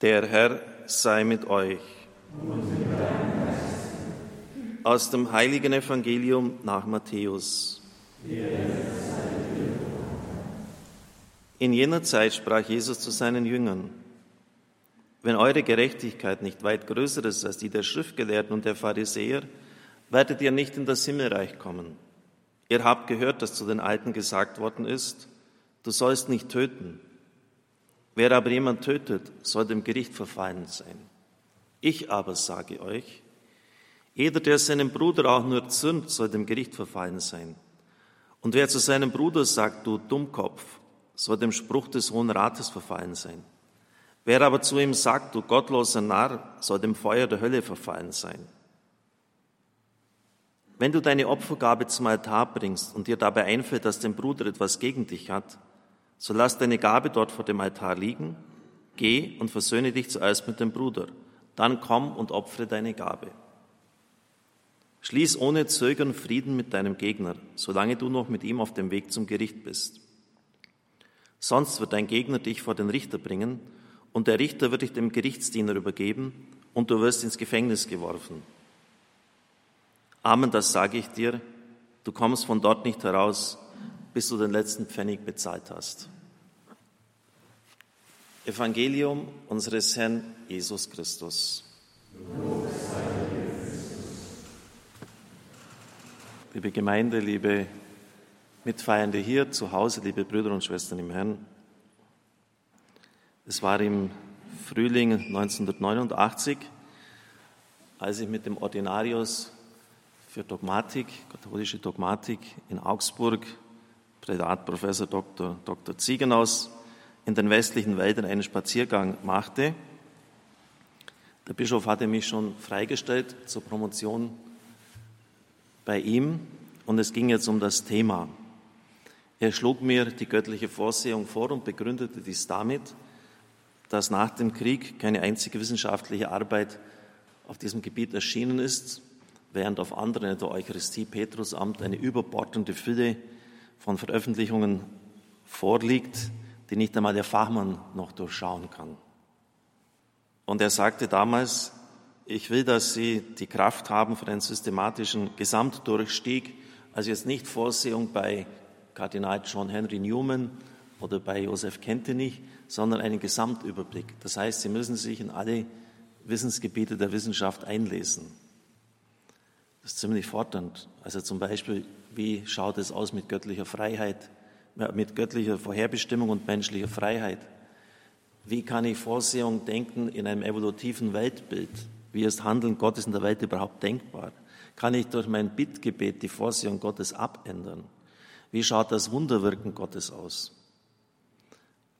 Der Herr sei mit euch. Aus dem heiligen Evangelium nach Matthäus. In jener Zeit sprach Jesus zu seinen Jüngern, wenn eure Gerechtigkeit nicht weit größer ist als die der Schriftgelehrten und der Pharisäer, werdet ihr nicht in das Himmelreich kommen. Ihr habt gehört, dass zu den Alten gesagt worden ist, du sollst nicht töten. Wer aber jemand tötet, soll dem Gericht verfallen sein. Ich aber sage euch, jeder, der seinem Bruder auch nur zürnt, soll dem Gericht verfallen sein. Und wer zu seinem Bruder sagt, du Dummkopf, soll dem Spruch des Hohen Rates verfallen sein. Wer aber zu ihm sagt, du gottloser Narr, soll dem Feuer der Hölle verfallen sein. Wenn du deine Opfergabe zum Altar bringst und dir dabei einfällt, dass dein Bruder etwas gegen dich hat, so lass deine Gabe dort vor dem Altar liegen, geh und versöhne dich zuerst mit dem Bruder, dann komm und opfere deine Gabe. Schließ ohne Zögern Frieden mit deinem Gegner, solange du noch mit ihm auf dem Weg zum Gericht bist. Sonst wird dein Gegner dich vor den Richter bringen und der Richter wird dich dem Gerichtsdiener übergeben und du wirst ins Gefängnis geworfen. Amen, das sage ich dir, du kommst von dort nicht heraus, bis du den letzten Pfennig bezahlt hast. Evangelium unseres Herrn Jesus Christus. Liebe Gemeinde, liebe Mitfeiernde hier zu Hause, liebe Brüder und Schwestern im Herrn. Es war im Frühling 1989, als ich mit dem Ordinarius für Dogmatik, katholische Dogmatik in Augsburg Prälatprofessor Dr. Dr. Ziegenaus in den westlichen Wäldern einen Spaziergang machte. Der Bischof hatte mich schon freigestellt zur Promotion bei ihm und es ging jetzt um das Thema. Er schlug mir die göttliche Vorsehung vor und begründete dies damit, dass nach dem Krieg keine einzige wissenschaftliche Arbeit auf diesem Gebiet erschienen ist, während auf anderen der Eucharistie Petrusamt eine überbordende Fülle von Veröffentlichungen vorliegt, die nicht einmal der Fachmann noch durchschauen kann. Und er sagte damals, ich will, dass Sie die Kraft haben für einen systematischen Gesamtdurchstieg, also jetzt nicht Vorsehung bei Kardinal John Henry Newman oder bei Josef Kentenich, sondern einen Gesamtüberblick. Das heißt, Sie müssen sich in alle Wissensgebiete der Wissenschaft einlesen. Das ist ziemlich fordernd. Also zum Beispiel, wie schaut es aus mit göttlicher Freiheit, mit göttlicher Vorherbestimmung und menschlicher Freiheit? Wie kann ich Vorsehung denken in einem evolutiven Weltbild? Wie ist Handeln Gottes in der Welt überhaupt denkbar? Kann ich durch mein Bittgebet die Vorsehung Gottes abändern? Wie schaut das Wunderwirken Gottes aus?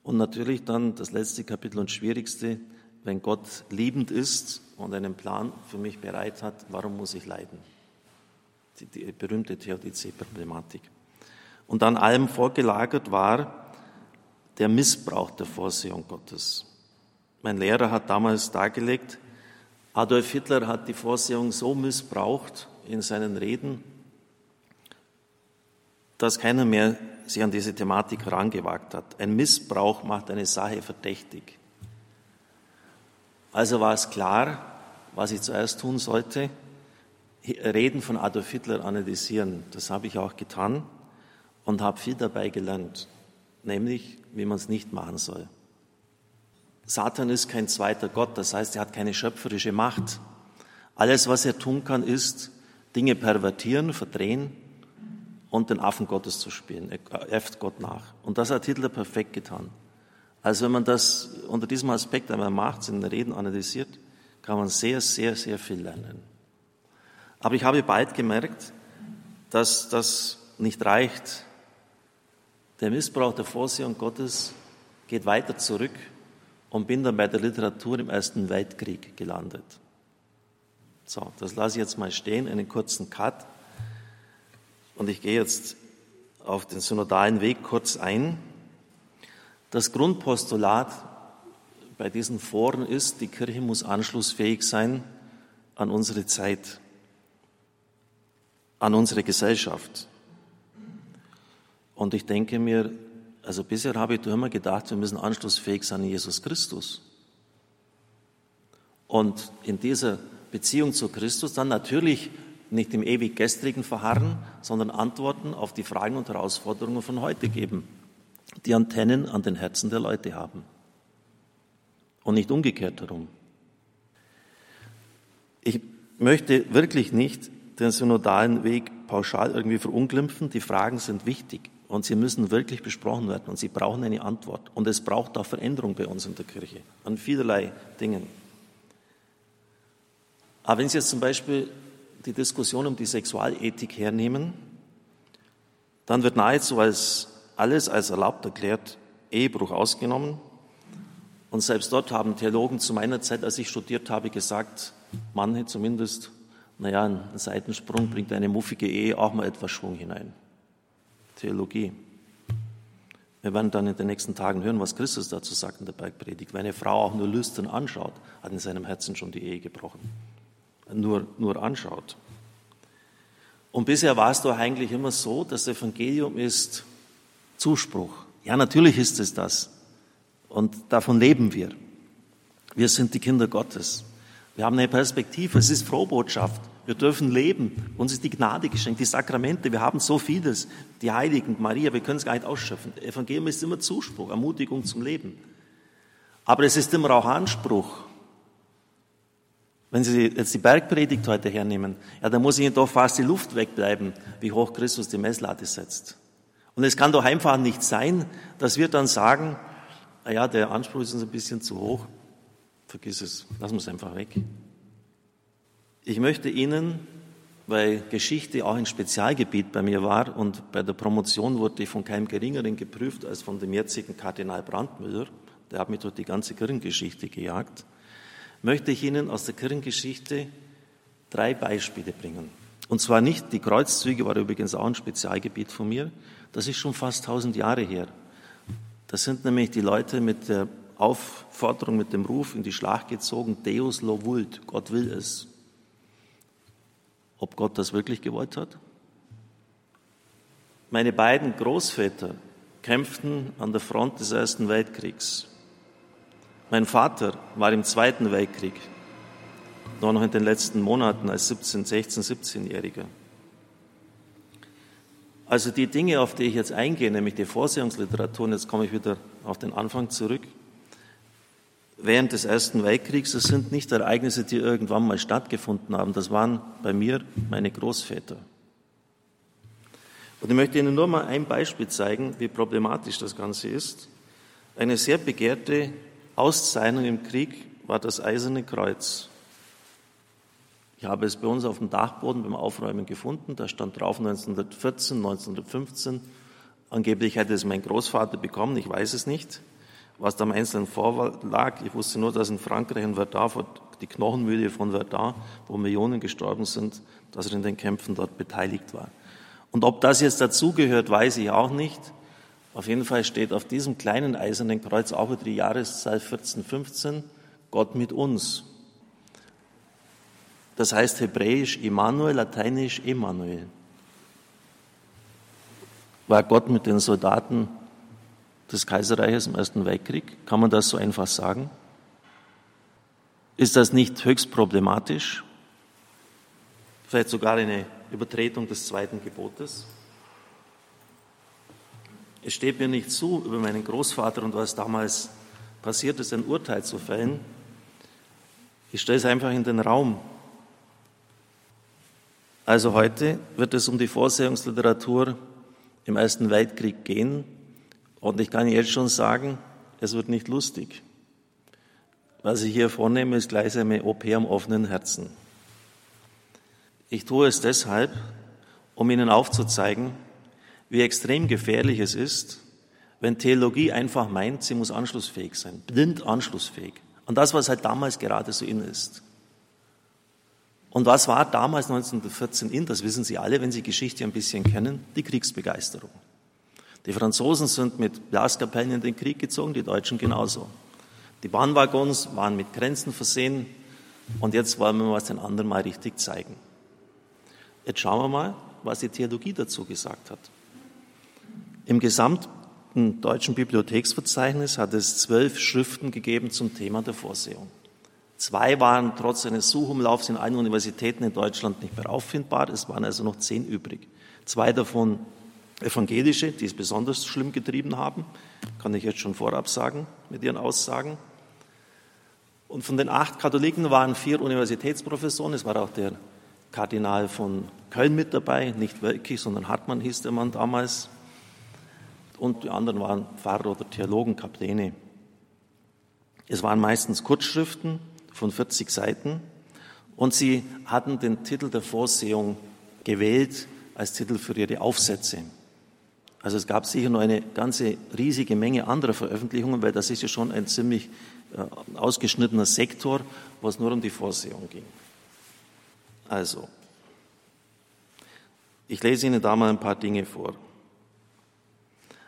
Und natürlich dann das letzte Kapitel und schwierigste, wenn Gott liebend ist und einen Plan für mich bereit hat, warum muss ich leiden? Die, die berühmte Theodizee-Problematik. Und an allem vorgelagert war der Missbrauch der Vorsehung Gottes. Mein Lehrer hat damals dargelegt, Adolf Hitler hat die Vorsehung so missbraucht in seinen Reden, dass keiner mehr sich an diese Thematik herangewagt hat. Ein Missbrauch macht eine Sache verdächtig. Also war es klar, was ich zuerst tun sollte. Reden von Adolf Hitler analysieren. Das habe ich auch getan und habe viel dabei gelernt, nämlich wie man es nicht machen soll. Satan ist kein zweiter Gott, das heißt, er hat keine schöpferische Macht. Alles, was er tun kann, ist, Dinge pervertieren, verdrehen und den Affen Gottes zu spielen. Er äfft Gott nach. Und das hat Hitler perfekt getan. Also wenn man das unter diesem Aspekt einmal macht, in den Reden analysiert, kann man sehr, sehr, sehr viel lernen. Aber ich habe bald gemerkt, dass das nicht reicht. Der Missbrauch der Vorsehung Gottes geht weiter zurück und bin dann bei der Literatur im Ersten Weltkrieg gelandet. So, das lasse ich jetzt mal stehen, einen kurzen Cut. Und ich gehe jetzt auf den synodalen Weg kurz ein. Das Grundpostulat bei diesen Foren ist, die Kirche muss anschlussfähig sein an unsere Zeit an unsere Gesellschaft. Und ich denke mir, also bisher habe ich immer gedacht, wir müssen anschlussfähig sein in Jesus Christus. Und in dieser Beziehung zu Christus dann natürlich nicht im ewig gestrigen verharren, sondern Antworten auf die Fragen und Herausforderungen von heute geben, die Antennen an den Herzen der Leute haben. Und nicht umgekehrt herum. Ich möchte wirklich nicht den synodalen Weg pauschal irgendwie verunglimpfen. Die Fragen sind wichtig und sie müssen wirklich besprochen werden und sie brauchen eine Antwort. Und es braucht auch Veränderung bei uns in der Kirche an vielerlei Dingen. Aber wenn Sie jetzt zum Beispiel die Diskussion um die Sexualethik hernehmen, dann wird nahezu als alles als erlaubt erklärt, Ehebruch ausgenommen. Und selbst dort haben Theologen zu meiner Zeit, als ich studiert habe, gesagt, manche zumindest, naja, ein Seitensprung bringt eine muffige Ehe auch mal etwas Schwung hinein. Theologie. Wir werden dann in den nächsten Tagen hören, was Christus dazu sagt in der Bergpredigt. Wenn eine Frau auch nur lüstern anschaut, hat in seinem Herzen schon die Ehe gebrochen nur, nur anschaut. Und bisher war es doch eigentlich immer so, das Evangelium ist Zuspruch. Ja, natürlich ist es das. Und davon leben wir. Wir sind die Kinder Gottes. Wir haben eine Perspektive. Es ist Frohbotschaft. Wir dürfen leben. Uns ist die Gnade geschenkt, die Sakramente. Wir haben so vieles. Die Heiligen, Maria, wir können es gar nicht ausschöpfen. Evangelium ist immer Zuspruch, Ermutigung zum Leben. Aber es ist immer auch Anspruch. Wenn Sie jetzt die Bergpredigt heute hernehmen, ja, dann muss Ihnen doch fast die Luft wegbleiben, wie hoch Christus die Messlatte setzt. Und es kann doch einfach nicht sein, dass wir dann sagen, na ja, der Anspruch ist uns ein bisschen zu hoch, vergiss es, lassen wir es einfach weg. Ich möchte Ihnen, weil Geschichte auch ein Spezialgebiet bei mir war und bei der Promotion wurde ich von keinem Geringeren geprüft als von dem jetzigen Kardinal Brandmüller, der hat mich durch die ganze Kirchengeschichte gejagt, möchte ich Ihnen aus der Kirchengeschichte drei Beispiele bringen. Und zwar nicht, die Kreuzzüge war übrigens auch ein Spezialgebiet von mir, das ist schon fast tausend Jahre her. Das sind nämlich die Leute mit der Aufforderung, mit dem Ruf in die Schlacht gezogen, Deus lo vult, Gott will es. Ob Gott das wirklich gewollt hat? Meine beiden Großväter kämpften an der Front des Ersten Weltkriegs. Mein Vater war im Zweiten Weltkrieg, nur noch in den letzten Monaten als 17, 16, 17-Jähriger. Also die Dinge, auf die ich jetzt eingehe, nämlich die Vorsehungsliteratur, und jetzt komme ich wieder auf den Anfang zurück, während des Ersten Weltkriegs, das sind nicht Ereignisse, die irgendwann mal stattgefunden haben, das waren bei mir meine Großväter. Und ich möchte Ihnen nur mal ein Beispiel zeigen, wie problematisch das Ganze ist. Eine sehr begehrte Auszeichnung im Krieg war das Eiserne Kreuz. Ich habe es bei uns auf dem Dachboden beim Aufräumen gefunden. Da stand drauf 1914, 1915. Angeblich hätte es mein Großvater bekommen, ich weiß es nicht, was da im Einzelnen vorlag. Ich wusste nur, dass in Frankreich in Verdun, die Knochenmühle von Verdun, wo Millionen gestorben sind, dass er in den Kämpfen dort beteiligt war. Und ob das jetzt dazugehört, weiß ich auch nicht. Auf jeden Fall steht auf diesem kleinen eisernen Kreuz auch über die Jahreszahl 1415 Gott mit uns. Das heißt hebräisch Immanuel, lateinisch Emanuel. War Gott mit den Soldaten des Kaiserreiches im Ersten Weltkrieg? Kann man das so einfach sagen? Ist das nicht höchst problematisch? Vielleicht sogar eine Übertretung des zweiten Gebotes? Es steht mir nicht zu, über meinen Großvater und was damals passiert ist, ein Urteil zu fällen. Ich stelle es einfach in den Raum. Also heute wird es um die Vorsehungsliteratur im Ersten Weltkrieg gehen. Und ich kann jetzt schon sagen, es wird nicht lustig. Was ich hier vornehme, ist gleichsam eine OP am offenen Herzen. Ich tue es deshalb, um Ihnen aufzuzeigen, wie extrem gefährlich es ist, wenn Theologie einfach meint, sie muss anschlussfähig sein, blind anschlussfähig. Und das, was halt damals gerade so in ist. Und was war damals 1914 in? Das wissen Sie alle, wenn Sie Geschichte ein bisschen kennen, die Kriegsbegeisterung. Die Franzosen sind mit Blaskapellen in den Krieg gezogen, die Deutschen genauso. Die Bahnwaggons waren mit Grenzen versehen und jetzt wollen wir was den anderen mal richtig zeigen. Jetzt schauen wir mal, was die Theologie dazu gesagt hat. Im gesamten deutschen Bibliotheksverzeichnis hat es zwölf Schriften gegeben zum Thema der Vorsehung. Zwei waren trotz eines Suchumlaufs in allen Universitäten in Deutschland nicht mehr auffindbar. Es waren also noch zehn übrig. Zwei davon evangelische, die es besonders schlimm getrieben haben, kann ich jetzt schon vorab sagen mit ihren Aussagen. Und von den acht Katholiken waren vier Universitätsprofessoren. Es war auch der Kardinal von Köln mit dabei, nicht wirklich, sondern Hartmann hieß der Mann damals. Und die anderen waren Pfarrer oder Theologen, Kapläne. Es waren meistens Kurzschriften von 40 Seiten und sie hatten den Titel der Vorsehung gewählt als Titel für ihre Aufsätze. Also es gab sicher noch eine ganze riesige Menge anderer Veröffentlichungen, weil das ist ja schon ein ziemlich äh, ausgeschnittener Sektor, wo es nur um die Vorsehung ging. Also, ich lese Ihnen da mal ein paar Dinge vor.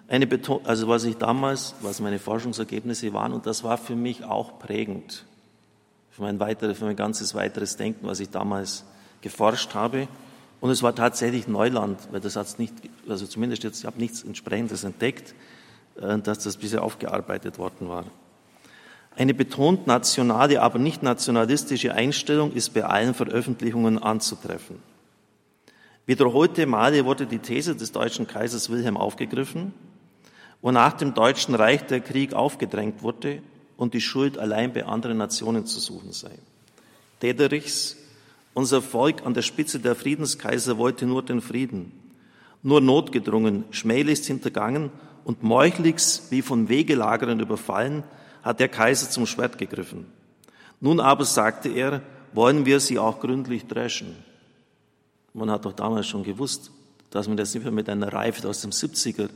Eine also was ich damals, was meine Forschungsergebnisse waren, und das war für mich auch prägend für mein, weiter, für mein ganzes weiteres Denken, was ich damals geforscht habe. Und es war tatsächlich Neuland, weil das hat nicht, also zumindest jetzt, ich habe nichts entsprechendes entdeckt, äh, dass das bisher aufgearbeitet worden war. Eine betont nationale, aber nicht nationalistische Einstellung ist bei allen Veröffentlichungen anzutreffen. Wiederholte Male wurde die These des deutschen Kaisers Wilhelm aufgegriffen, wonach dem Deutschen Reich der Krieg aufgedrängt wurde und die Schuld allein bei anderen Nationen zu suchen sei. Dederichs, unser Volk an der Spitze der Friedenskaiser wollte nur den Frieden, nur notgedrungen, schmählichst hintergangen und meuchlichst wie von Wegelagerern überfallen, hat der Kaiser zum Schwert gegriffen. Nun aber, sagte er, wollen wir sie auch gründlich dreschen. Man hat doch damals schon gewusst, dass man das nicht mehr mit einer Reife aus dem 70er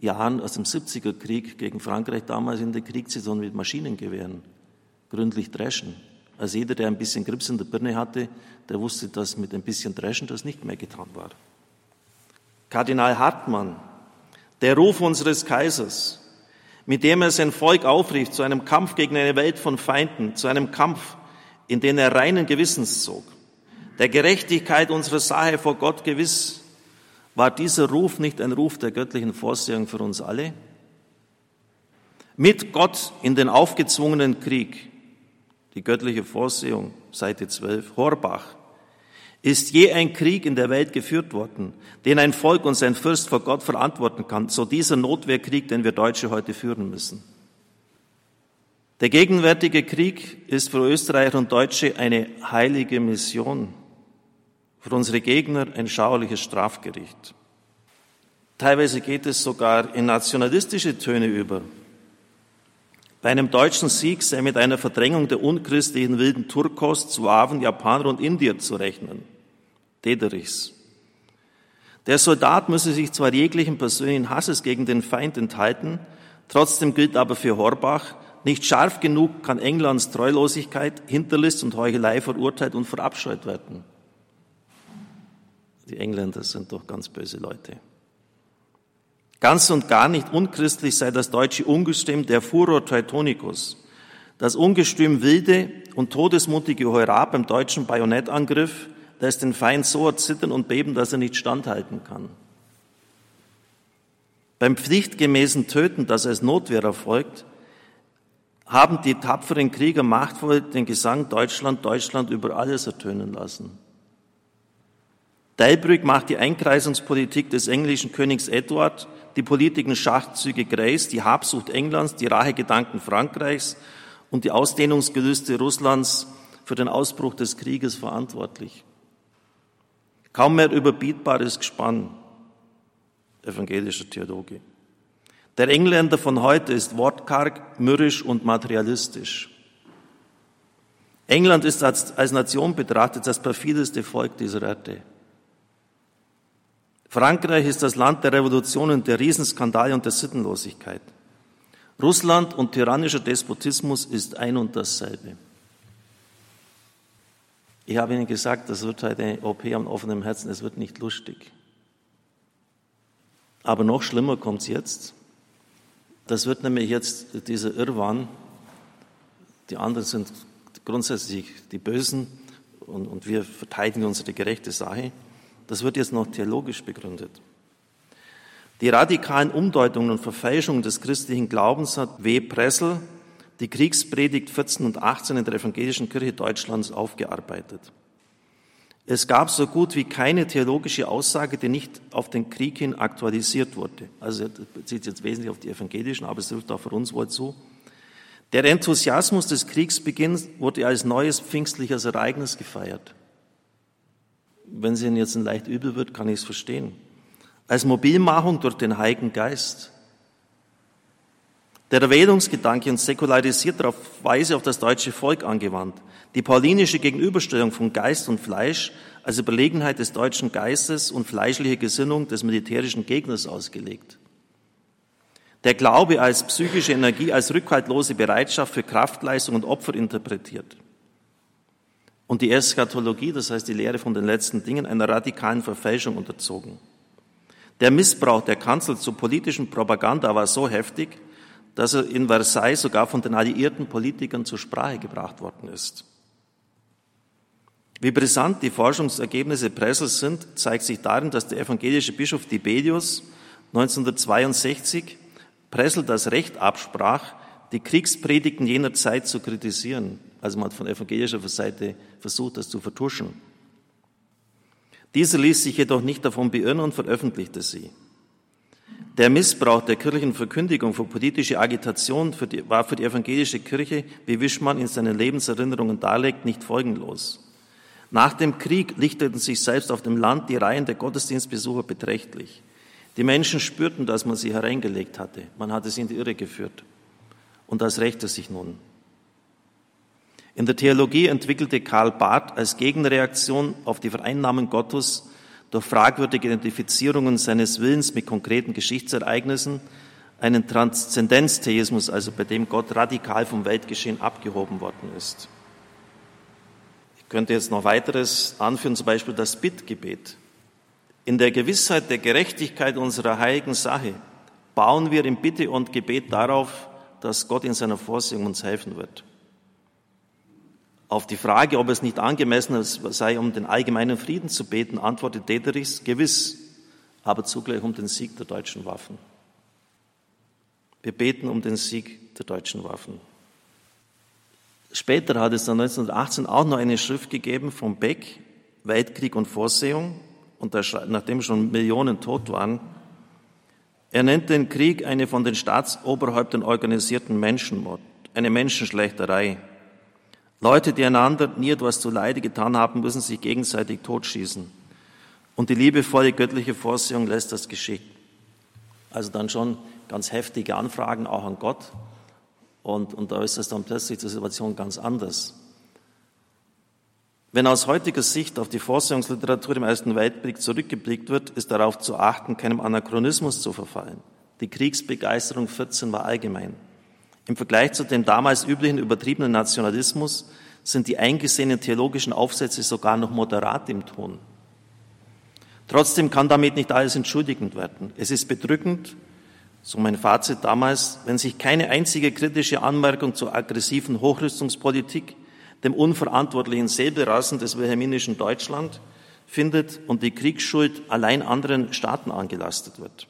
Jahren, aus dem 70er Krieg gegen Frankreich damals in der Krieg zieht, sondern mit Maschinengewehren gründlich dreschen. Also jeder, der ein bisschen Grips in der Birne hatte, der wusste, dass mit ein bisschen Dreschen das nicht mehr getan war. Kardinal Hartmann, der Ruf unseres Kaisers, mit dem er sein Volk aufrief zu einem Kampf gegen eine Welt von Feinden, zu einem Kampf, in den er reinen Gewissens zog, der Gerechtigkeit unserer Sache vor Gott gewiss, war dieser Ruf nicht ein Ruf der göttlichen Vorsehung für uns alle? Mit Gott in den aufgezwungenen Krieg, die göttliche Vorsehung, Seite 12, Horbach, ist je ein Krieg in der Welt geführt worden, den ein Volk und sein Fürst vor Gott verantworten kann, so dieser Notwehrkrieg, den wir Deutsche heute führen müssen. Der gegenwärtige Krieg ist für Österreicher und Deutsche eine heilige Mission, für unsere Gegner ein schauerliches Strafgericht. Teilweise geht es sogar in nationalistische Töne über. Bei einem deutschen Sieg sei mit einer Verdrängung der unchristlichen wilden Turkos, Suaven, Japaner und Indier zu rechnen. Dederichs. Der Soldat müsse sich zwar jeglichen persönlichen Hasses gegen den Feind enthalten, trotzdem gilt aber für Horbach, nicht scharf genug kann Englands Treulosigkeit, Hinterlist und Heuchelei verurteilt und verabscheut werden. Die Engländer sind doch ganz böse Leute. Ganz und gar nicht unchristlich sei das deutsche Ungestüm der Furor Teutonicus, das Ungestüm wilde und todesmutige Heurat beim deutschen Bajonettangriff, lässt den Feind so erzittern und beben, dass er nicht standhalten kann. Beim pflichtgemäßen Töten, das als Notwehr erfolgt, haben die tapferen Krieger machtvoll den Gesang Deutschland, Deutschland über alles ertönen lassen. Delbrück macht die Einkreisungspolitik des englischen Königs Edward, die politischen Schachzüge Greys, die Habsucht Englands, die Rachegedanken Frankreichs und die Ausdehnungsgelüste Russlands für den Ausbruch des Krieges verantwortlich. Kaum mehr überbietbares Gespann, evangelischer Theologe. Der Engländer von heute ist wortkarg, mürrisch und materialistisch. England ist als, als Nation betrachtet das perfideste Volk dieser Erde. Frankreich ist das Land der Revolutionen, der Riesenskandale und der Sittenlosigkeit. Russland und tyrannischer Despotismus ist ein und dasselbe. Ich habe Ihnen gesagt, das wird heute eine OP am offenen Herzen, es wird nicht lustig. Aber noch schlimmer kommt es jetzt. Das wird nämlich jetzt dieser Irrwahn. Die anderen sind grundsätzlich die Bösen und, und wir verteidigen unsere gerechte Sache. Das wird jetzt noch theologisch begründet. Die radikalen Umdeutungen und Verfälschungen des christlichen Glaubens hat W. Pressel die Kriegspredigt 14 und 18 in der Evangelischen Kirche Deutschlands aufgearbeitet. Es gab so gut wie keine theologische Aussage, die nicht auf den Krieg hin aktualisiert wurde. Also das bezieht jetzt wesentlich auf die Evangelischen, aber es trifft auch für uns wohl zu. Der Enthusiasmus des Kriegsbeginns wurde als neues pfingstliches Ereignis gefeiert. Wenn es Ihnen jetzt leicht übel wird, kann ich es verstehen. Als Mobilmachung durch den Heiligen Geist. Der Erwählungsgedanke und säkularisierter Weise auf das deutsche Volk angewandt. Die paulinische Gegenüberstellung von Geist und Fleisch als Überlegenheit des deutschen Geistes und fleischliche Gesinnung des militärischen Gegners ausgelegt. Der Glaube als psychische Energie, als rückhaltlose Bereitschaft für Kraftleistung und Opfer interpretiert. Und die Eschatologie, das heißt die Lehre von den letzten Dingen, einer radikalen Verfälschung unterzogen. Der Missbrauch der Kanzel zur politischen Propaganda war so heftig, dass er in Versailles sogar von den alliierten Politikern zur Sprache gebracht worden ist. Wie brisant die Forschungsergebnisse Pressels sind, zeigt sich darin, dass der evangelische Bischof Tiberius 1962 Pressel das Recht absprach, die Kriegspredigten jener Zeit zu kritisieren. Also man hat von evangelischer Seite versucht, das zu vertuschen. Dieser ließ sich jedoch nicht davon beirren und veröffentlichte sie. Der Missbrauch der kirchlichen Verkündigung für politische Agitation für die, war für die evangelische Kirche, wie Wischmann in seinen Lebenserinnerungen darlegt, nicht folgenlos. Nach dem Krieg lichteten sich selbst auf dem Land die Reihen der Gottesdienstbesucher beträchtlich. Die Menschen spürten, dass man sie hereingelegt hatte. Man hatte sie in die Irre geführt. Und das rächte sich nun. In der Theologie entwickelte Karl Barth als Gegenreaktion auf die Vereinnahmung Gottes durch fragwürdige Identifizierungen seines Willens mit konkreten Geschichtsereignissen einen Transzendenztheismus, also bei dem Gott radikal vom Weltgeschehen abgehoben worden ist. Ich könnte jetzt noch weiteres anführen, zum Beispiel das Bittgebet. In der Gewissheit der Gerechtigkeit unserer heiligen Sache bauen wir im Bitte und Gebet darauf, dass Gott in seiner Vorsehung uns helfen wird. Auf die Frage, ob es nicht angemessen sei, um den allgemeinen Frieden zu beten, antwortet Dederichs gewiss, aber zugleich um den Sieg der deutschen Waffen. Wir beten um den Sieg der deutschen Waffen. Später hat es dann 1918 auch noch eine Schrift gegeben von Beck, Weltkrieg und Vorsehung, und nachdem schon Millionen tot waren, er nennt den Krieg eine von den Staatsoberhäuptern organisierten Menschenmord, eine Menschenschlechterei. Leute, die einander nie etwas zu Leide getan haben, müssen sich gegenseitig totschießen. Und die liebevolle göttliche Vorsehung lässt das geschehen. Also dann schon ganz heftige Anfragen auch an Gott. Und, und da ist das dann plötzlich die Situation ganz anders. Wenn aus heutiger Sicht auf die Vorsehungsliteratur im Ersten Weltkrieg zurückgeblickt wird, ist darauf zu achten, keinem Anachronismus zu verfallen. Die Kriegsbegeisterung 14 war allgemein. Im Vergleich zu dem damals üblichen übertriebenen Nationalismus sind die eingesehenen theologischen Aufsätze sogar noch moderat im Ton. Trotzdem kann damit nicht alles entschuldigend werden. Es ist bedrückend, so mein Fazit damals, wenn sich keine einzige kritische Anmerkung zur aggressiven Hochrüstungspolitik, dem unverantwortlichen Säbelrasen des wilhelminischen Deutschland findet und die Kriegsschuld allein anderen Staaten angelastet wird.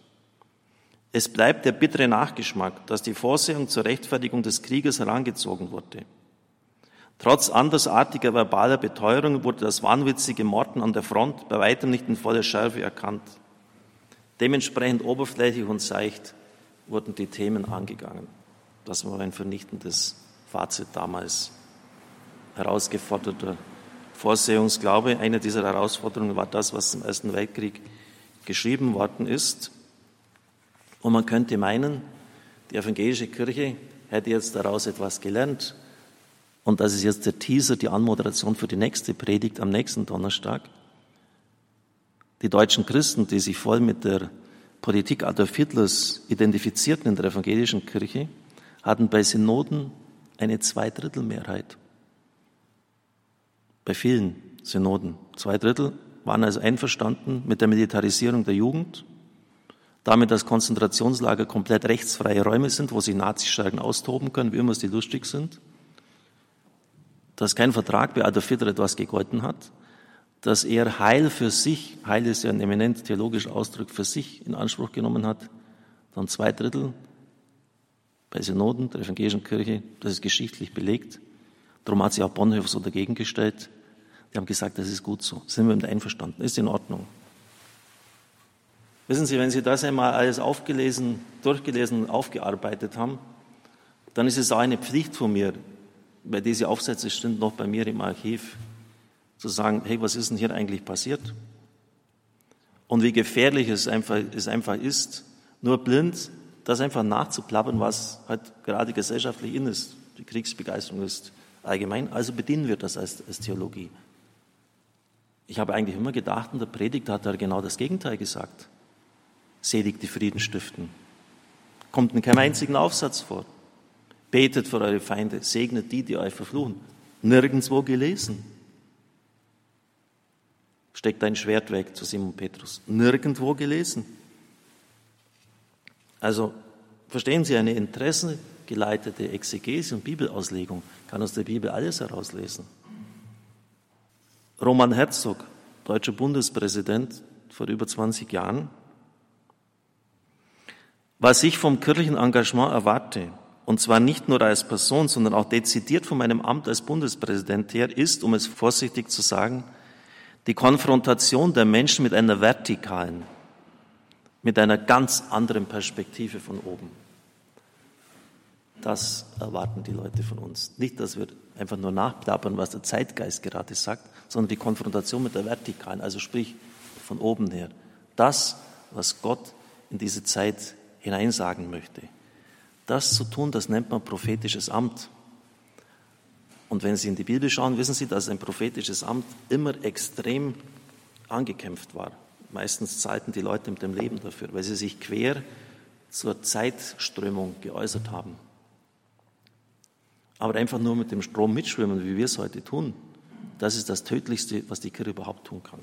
Es bleibt der bittere Nachgeschmack, dass die Vorsehung zur Rechtfertigung des Krieges herangezogen wurde. Trotz andersartiger verbaler Beteuerung wurde das wahnwitzige Morden an der Front bei weitem nicht in voller Schärfe erkannt. Dementsprechend oberflächlich und seicht wurden die Themen angegangen. Das war ein vernichtendes Fazit damals. Herausgeforderter Vorsehungsglaube. Eine dieser Herausforderungen war das, was im Ersten Weltkrieg geschrieben worden ist. Und man könnte meinen, die evangelische Kirche hätte jetzt daraus etwas gelernt. Und das ist jetzt der Teaser, die Anmoderation für die nächste Predigt am nächsten Donnerstag. Die deutschen Christen, die sich voll mit der Politik Adolf Hitlers identifizierten in der evangelischen Kirche, hatten bei Synoden eine Zweidrittelmehrheit. Bei vielen Synoden. Zwei Drittel waren also einverstanden mit der Militarisierung der Jugend damit, dass Konzentrationslager komplett rechtsfreie Räume sind, wo sich Nazischergen austoben können, wie immer sie lustig sind, dass kein Vertrag bei Adolf Hitler etwas gegolten hat, dass er Heil für sich, Heil ist ja ein eminent theologischer Ausdruck, für sich in Anspruch genommen hat, dann zwei Drittel bei Synoden der evangelischen Kirche, das ist geschichtlich belegt. Darum hat sich auch Bonhoeffer so dagegen gestellt. Die haben gesagt, das ist gut so. Sind wir mit einverstanden? Ist in Ordnung. Wissen Sie, wenn Sie das einmal alles aufgelesen, durchgelesen und aufgearbeitet haben, dann ist es auch eine Pflicht von mir, weil diese Aufsätze stehen noch bei mir im Archiv, zu sagen, hey, was ist denn hier eigentlich passiert? Und wie gefährlich es einfach, es einfach ist, nur blind das einfach nachzuplappern, was halt gerade gesellschaftlich in ist. Die Kriegsbegeisterung ist allgemein, also bedienen wir das als, als Theologie. Ich habe eigentlich immer gedacht, und der Predigt hat da genau das Gegenteil gesagt. Selig die Frieden stiften. Kommt in keinem einzigen Aufsatz vor. Betet für eure Feinde, segnet die, die euch verfluchen. Nirgendwo gelesen. Steckt ein Schwert weg zu Simon Petrus. Nirgendwo gelesen. Also verstehen Sie, eine interessengeleitete Exegese und Bibelauslegung kann aus der Bibel alles herauslesen. Roman Herzog, deutscher Bundespräsident vor über 20 Jahren, was ich vom kirchlichen Engagement erwarte, und zwar nicht nur als Person, sondern auch dezidiert von meinem Amt als Bundespräsident her, ist, um es vorsichtig zu sagen, die Konfrontation der Menschen mit einer vertikalen, mit einer ganz anderen Perspektive von oben. Das erwarten die Leute von uns. Nicht, dass wir einfach nur nachplappern, was der Zeitgeist gerade sagt, sondern die Konfrontation mit der Vertikalen, also sprich von oben her. Das, was Gott in diese Zeit hineinsagen möchte. Das zu tun, das nennt man prophetisches Amt. Und wenn Sie in die Bibel schauen, wissen Sie, dass ein prophetisches Amt immer extrem angekämpft war. Meistens zahlten die Leute mit dem Leben dafür, weil sie sich quer zur Zeitströmung geäußert haben. Aber einfach nur mit dem Strom mitschwimmen, wie wir es heute tun, das ist das Tödlichste, was die Kirche überhaupt tun kann.